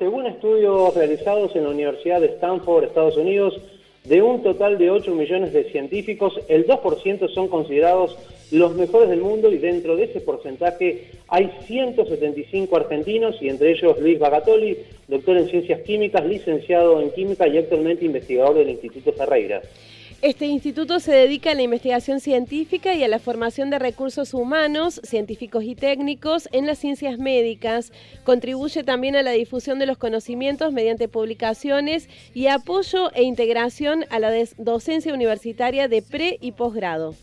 Según estudios realizados en la Universidad de Stanford, Estados Unidos, de un total de 8 millones de científicos, el 2% son considerados los mejores del mundo y dentro de ese porcentaje hay 175 argentinos y entre ellos Luis Bagatoli, doctor en ciencias químicas, licenciado en química y actualmente investigador del Instituto Ferreira. Este instituto se dedica a la investigación científica y a la formación de recursos humanos, científicos y técnicos en las ciencias médicas. Contribuye también a la difusión de los conocimientos mediante publicaciones y apoyo e integración a la docencia universitaria de pre y posgrado.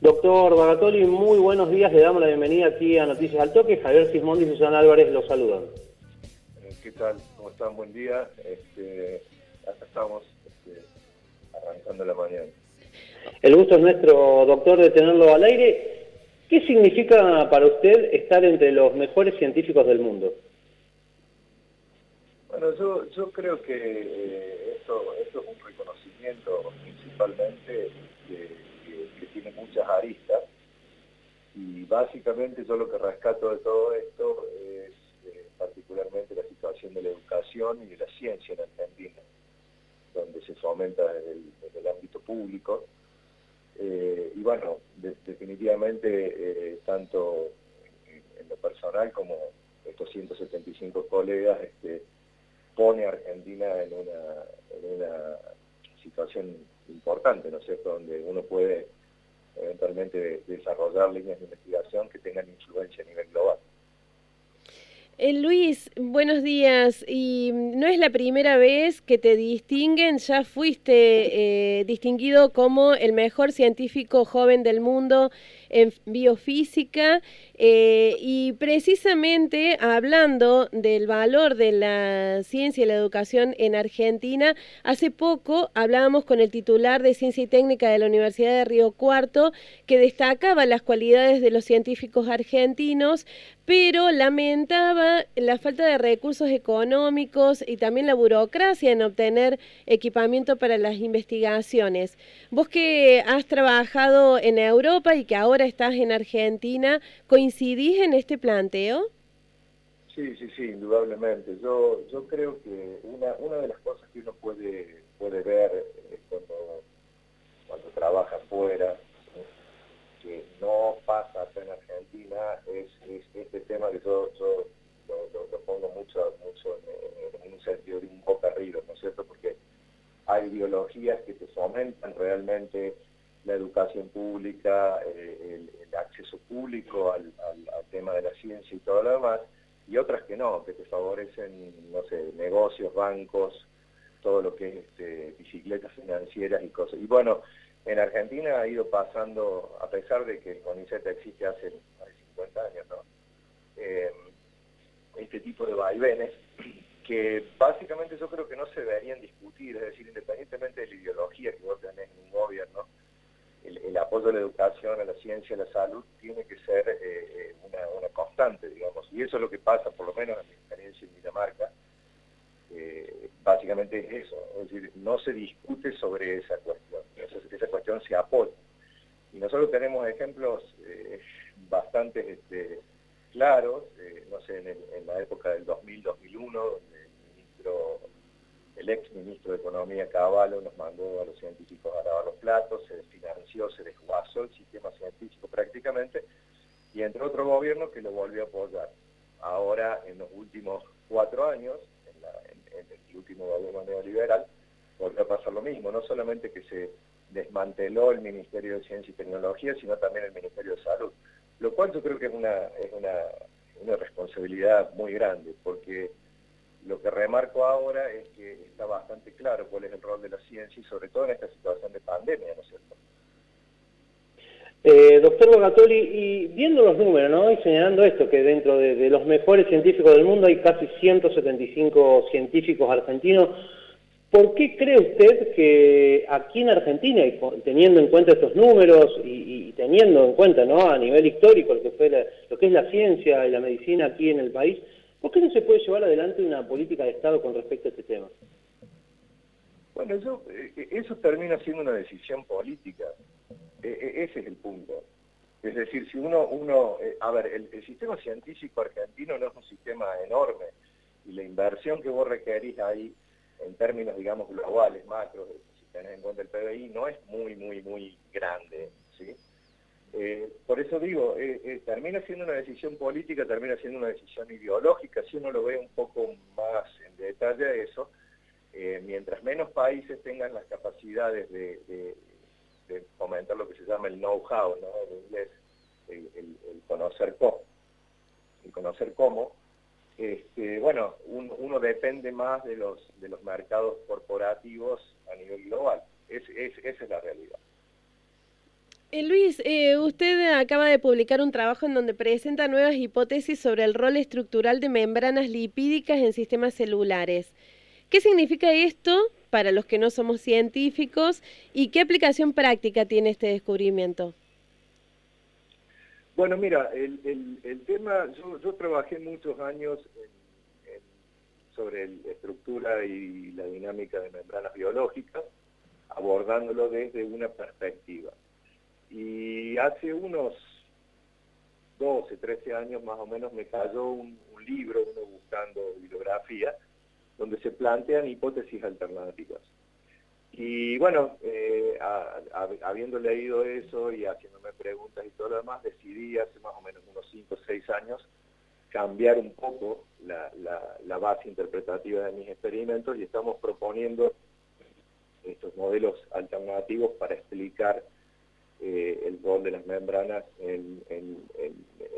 Doctor Bagatoli, muy buenos días. Le damos la bienvenida aquí a Noticias al Toque. Javier Sismondi y Susana Álvarez los saludan. Eh, ¿Qué tal? ¿Cómo están? Buen día. Este, acá estamos arrancando la mañana. El gusto es nuestro, doctor, de tenerlo al aire. ¿Qué significa para usted estar entre los mejores científicos del mundo? Bueno, yo, yo creo que eh, esto, esto, es un reconocimiento principalmente que, tiene muchas aristas y básicamente yo lo que rescato de todo esto es eh, particularmente la situación de la educación y de la ciencia en Argentina donde se fomenta desde el, ámbito público. Eh, y bueno, definitivamente, eh, tanto en, lo personal como estos 175 colegas, este, pone a Argentina en una, situación importante, ¿no es cierto?, donde uno puede eventualmente desarrollar líneas de investigación que tengan influencia a nivel global. Eh, Luis, buenos días. Y no es la primera vez que te distinguen, ya fuiste eh, distinguido como el mejor científico joven del mundo en biofísica eh, y precisamente hablando del valor de la ciencia y la educación en Argentina, hace poco hablábamos con el titular de Ciencia y Técnica de la Universidad de Río Cuarto que destacaba las cualidades de los científicos argentinos, pero lamentaba la falta de recursos económicos y también la burocracia en obtener equipamiento para las investigaciones. Vos que has trabajado en Europa y que ahora estás en Argentina, ¿coincidís en este planteo? Sí, sí, sí, indudablemente. Yo, yo creo que una, de las cosas que uno puede, puede ver eh, cuando, cuando trabaja afuera, que no pasa en Argentina, es, este tema que yo, yo lo, pongo mucho, mucho en, un sentido de un boca arriba, ¿no es cierto? Porque hay ideologías que te fomentan realmente la educación pública, eh, acceso público al, tema de la ciencia y todo lo demás, y otras que no, que te favorecen, no sé, negocios, bancos, todo lo que es este, bicicletas financieras y cosas. Y bueno, en Argentina ha ido pasando, a pesar de que el CONICET existe hace, 50 años, ¿no? Eh, este tipo de vaivenes que básicamente yo creo que no se deberían discutir, es decir, independientemente de la ideología que vos tenés en un gobierno, el, apoyo a la educación, a la ciencia, a la salud, tiene que ser eh, eh, una, constante, digamos. Y eso es lo que pasa, por lo menos en mi experiencia en Dinamarca, eh, básicamente es eso, es decir, no se discute sobre esa cuestión, esa, cuestión se apoya. Y nosotros tenemos ejemplos bastante este, claros, no sé, en, en, la época del 2000-2001, donde el ministro el ex ministro de Economía Caballo nos mandó a los científicos a lavar los platos, se desfinanció, se desguazó el sistema científico prácticamente, y entró otro gobierno que lo volvió a apoyar. Ahora, en los últimos cuatro años, en, el último gobierno neoliberal, volvió a pasar lo mismo, no solamente que se desmanteló el Ministerio de Ciencia y Tecnología, sino también el Ministerio de Salud, lo cual yo creo que es una, es una, una responsabilidad muy grande, porque lo que remarco ahora es que está bastante claro cuál es el rol de la ciencia y sobre todo en esta situación de pandemia, ¿no es cierto? Eh, doctor Bogatoli, y viendo los números, ¿no? Y señalando esto, que dentro de, los mejores científicos del mundo hay casi 175 científicos argentinos, ¿por qué cree usted que aquí en Argentina, y teniendo en cuenta estos números y, teniendo en cuenta, ¿no? A nivel histórico lo que fue lo que es la ciencia y la medicina aquí en el país, ¿Por qué no se puede llevar adelante una política de Estado con respecto a este tema? Bueno, eso, eh, eso termina siendo una decisión política. E, e, ese es el punto. Es decir, si uno, uno eh, a ver, el, sistema científico argentino no es un sistema enorme, y la inversión que vos requerís ahí en términos, digamos, globales, macros, si tenés en cuenta el PBI, no es muy, muy, muy grande, ¿sí? Eh, por eso digo, eh, eh, termina siendo una decisión política, termina siendo una decisión ideológica, si uno lo ve un poco más en detalle eso, mientras menos países tengan las capacidades de, fomentar lo que se llama el know-how, ¿no? en inglés, el, conocer cómo, el conocer cómo, este, bueno, uno depende más de de los mercados corporativos a nivel global, esa es la realidad. Eh, Luis, eh, usted acaba de publicar un trabajo en donde presenta nuevas hipótesis sobre el rol estructural de membranas lipídicas en sistemas celulares. ¿Qué significa esto para los que no somos científicos y qué aplicación práctica tiene este descubrimiento? Bueno, mira, el, tema, yo, trabajé muchos años sobre la estructura y la dinámica de membranas biológicas, abordándolo desde una perspectiva. Y hace unos 12, 13 años más o menos me cayó un, libro, uno buscando bibliografía, donde se plantean hipótesis alternativas. Y bueno, eh, habiendo leído eso y haciéndome preguntas y todo lo demás, decidí hace más o menos unos 5 o 6 años cambiar un poco la, base interpretativa de mis experimentos y estamos proponiendo estos modelos alternativos para explicar eh, el rol de las membranas en,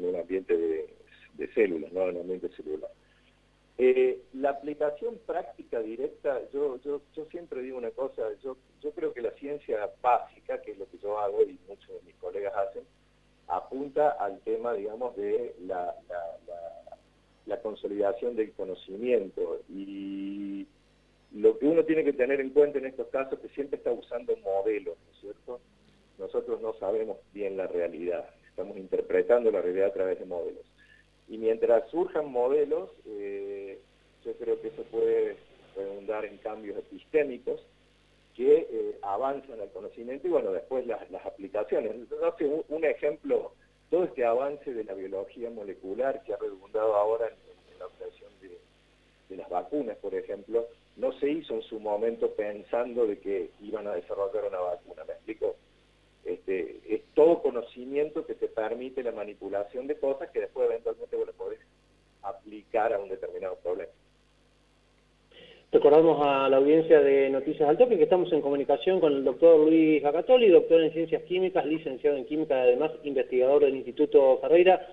un ambiente de, células, ¿no? en un ambiente celular. Eh, la aplicación práctica directa, yo, siempre digo una cosa, yo, yo creo que la ciencia básica, que es lo que yo hago y muchos de mis colegas hacen, apunta al tema, digamos, de la, la consolidación del conocimiento y lo que uno tiene que tener en cuenta en estos casos es que siempre está usando modelos, ¿no es cierto? Nosotros no sabemos bien la realidad, estamos interpretando la realidad a través de modelos. Y mientras surjan modelos, eh, yo creo que eso puede redundar en cambios epistémicos que eh, avanzan al conocimiento y bueno, después las, aplicaciones. Entonces, un, un, ejemplo, todo este avance de la biología molecular que ha redundado ahora en, la obtención de, de las vacunas, por ejemplo, no se hizo en su momento pensando de que iban a desarrollar una vacuna, ¿me explico? Este, es todo conocimiento que te permite la manipulación de cosas que después eventualmente vos le podés aplicar a un determinado problema. Recordamos a la audiencia de Noticias al Toque que estamos en comunicación con el doctor Luis Bagatoli, doctor en Ciencias Químicas, licenciado en Química además investigador del Instituto Ferreira.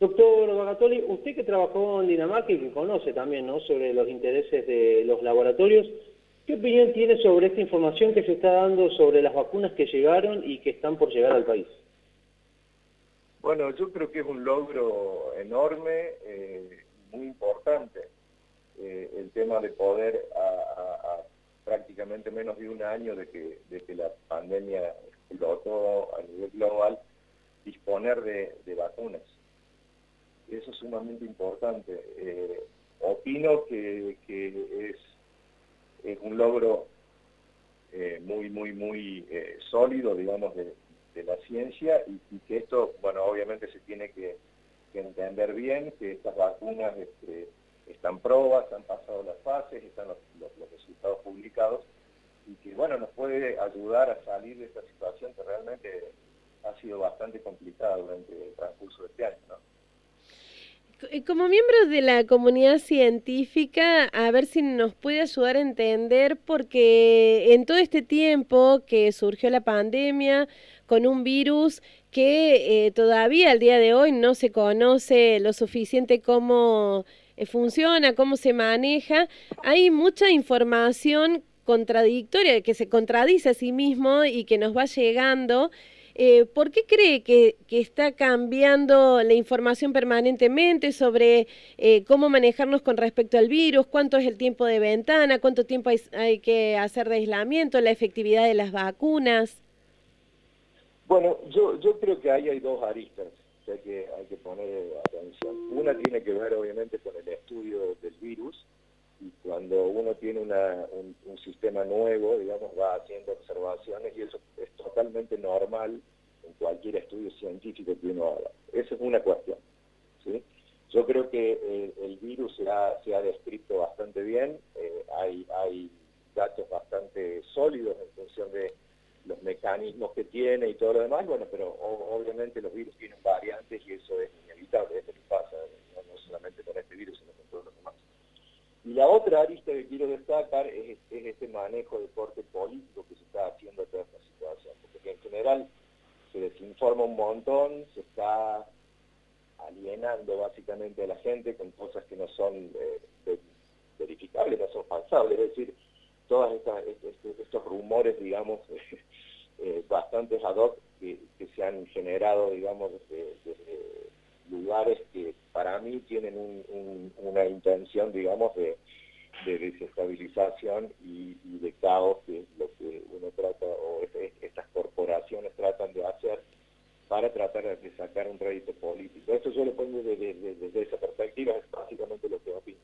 Doctor Bagatoli, usted que trabajó en Dinamarca y que conoce también ¿no? sobre los intereses de los laboratorios, ¿Qué opinión tiene sobre esta información que se está dando sobre las vacunas que llegaron y que están por llegar al país? Bueno, yo creo que es un logro enorme, eh, muy importante, eh, el tema de poder prácticamente menos de un año de que, de la pandemia explotó a nivel global, disponer de, vacunas. Eso es sumamente importante. Eh, opino que es es un logro eh, muy, muy, muy eh, sólido, digamos, de, la ciencia y, que esto, bueno, obviamente se tiene que, entender bien, que estas vacunas este, están probas, han pasado las fases, están los, resultados publicados y que, bueno, nos puede ayudar a salir de esta situación que realmente ha sido bastante complicada durante el transcurso de este año. Eh, como miembros de la comunidad científica, a ver si nos puede ayudar a entender, porque en todo este tiempo que surgió la pandemia con un virus que eh, todavía al día de hoy no se conoce lo suficiente cómo eh, funciona, cómo se maneja, hay mucha información contradictoria que se contradice a sí mismo y que nos va llegando eh, ¿Por qué cree que, está cambiando la información permanentemente sobre eh, cómo manejarnos con respecto al virus? ¿Cuánto es el tiempo de ventana? ¿Cuánto tiempo hay, que hacer de aislamiento? ¿La efectividad de las vacunas? Bueno, yo, yo creo que ahí hay dos aristas que hay que, hay que poner atención. Una tiene que ver obviamente con el estudio del virus y cuando uno tiene un, sistema nuevo, digamos, va haciendo observaciones y eso es totalmente normal en cualquier estudio científico que uno haga. Esa es una cuestión. Yo creo que el virus se ha, se ha, descrito bastante bien, hay, hay datos bastante sólidos en función de los mecanismos que tiene y todo lo demás, bueno, pero obviamente los virus tienen variantes y eso es inevitable, es lo que pasa, no, solamente con este virus, sino con todos los demás. Y la otra arista que quiero destacar es, este manejo de corte político que se está haciendo toda esta situación, porque en general se desinforma un montón, se está alienando básicamente a la gente con cosas que no son eh, verificables, no son falsables, es decir, todos estos rumores, digamos, eh, bastante ad hoc que, se han generado, digamos, desde, lugares que para mí tienen una intención, digamos, de, desestabilización y, de caos, que es lo que uno trata, o estas corporaciones tratan de hacer para tratar de sacar un rédito político. Esto yo lo pongo desde, desde esa perspectiva, es básicamente lo que opino.